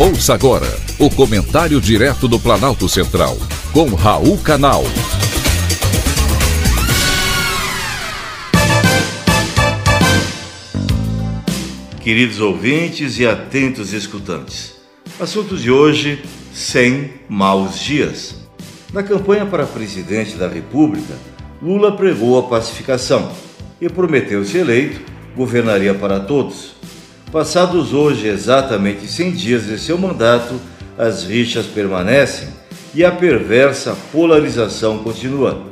Ouça agora o comentário direto do Planalto Central, com Raul Canal. Queridos ouvintes e atentos escutantes, assunto de hoje: 100 maus dias. Na campanha para presidente da República, Lula pregou a pacificação e prometeu, se eleito, governaria para todos. Passados hoje exatamente 100 dias de seu mandato, as rixas permanecem e a perversa polarização continua.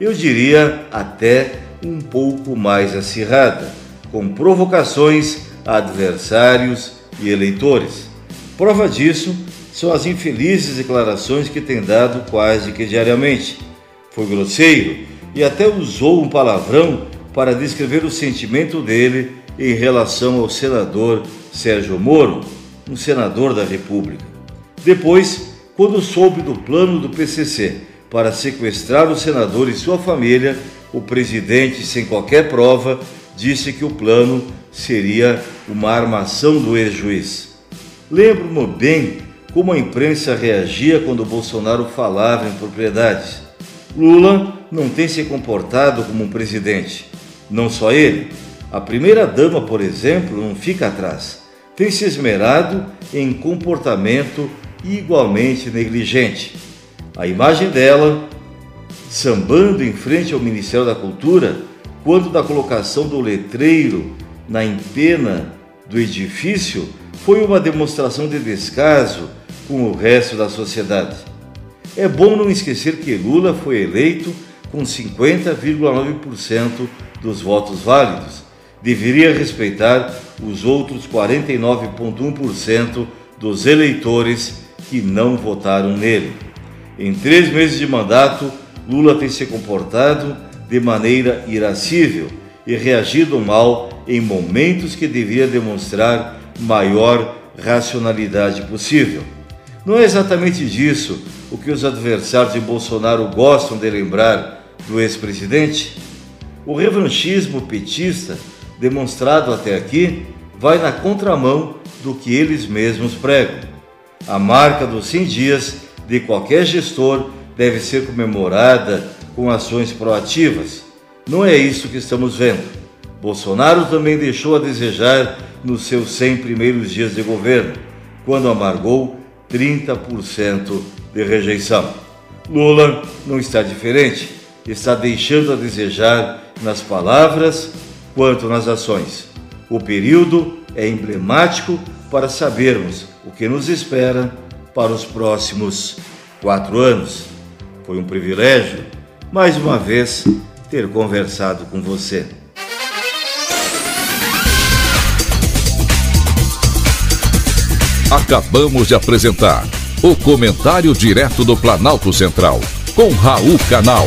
Eu diria até um pouco mais acirrada, com provocações a adversários e eleitores. Prova disso são as infelizes declarações que tem dado quase que diariamente. Foi grosseiro e até usou um palavrão para descrever o sentimento dele em relação ao senador Sérgio Moro, um senador da República. Depois, quando soube do plano do PCC para sequestrar o senador e sua família, o presidente, sem qualquer prova, disse que o plano seria uma armação do ex-juiz. Lembro-me bem como a imprensa reagia quando Bolsonaro falava em propriedades. Lula não tem se comportado como um presidente. Não só ele, a primeira-dama, por exemplo, não fica atrás. Tem se esmerado em comportamento igualmente negligente. A imagem dela, sambando em frente ao Ministério da Cultura, quando da colocação do letreiro na empena do edifício, foi uma demonstração de descaso com o resto da sociedade. É bom não esquecer que Lula foi eleito com 50,9% dos votos válidos deveria respeitar os outros 49,1% dos eleitores que não votaram nele. Em três meses de mandato, Lula tem se comportado de maneira irascível e reagido mal em momentos que deveria demonstrar maior racionalidade possível. Não é exatamente disso o que os adversários de Bolsonaro gostam de lembrar do ex-presidente? O revanchismo petista demonstrado até aqui vai na contramão do que eles mesmos pregam. A marca dos 100 dias de qualquer gestor deve ser comemorada com ações proativas. Não é isso que estamos vendo. Bolsonaro também deixou a desejar nos seus 100 primeiros dias de governo, quando amargou 30% de rejeição. Lula não está diferente, está deixando a desejar nas palavras quanto nas ações. O período é emblemático para sabermos o que nos espera para os próximos quatro anos. Foi um privilégio, mais uma vez, ter conversado com você. Acabamos de apresentar o Comentário Direto do Planalto Central, com Raul Canal.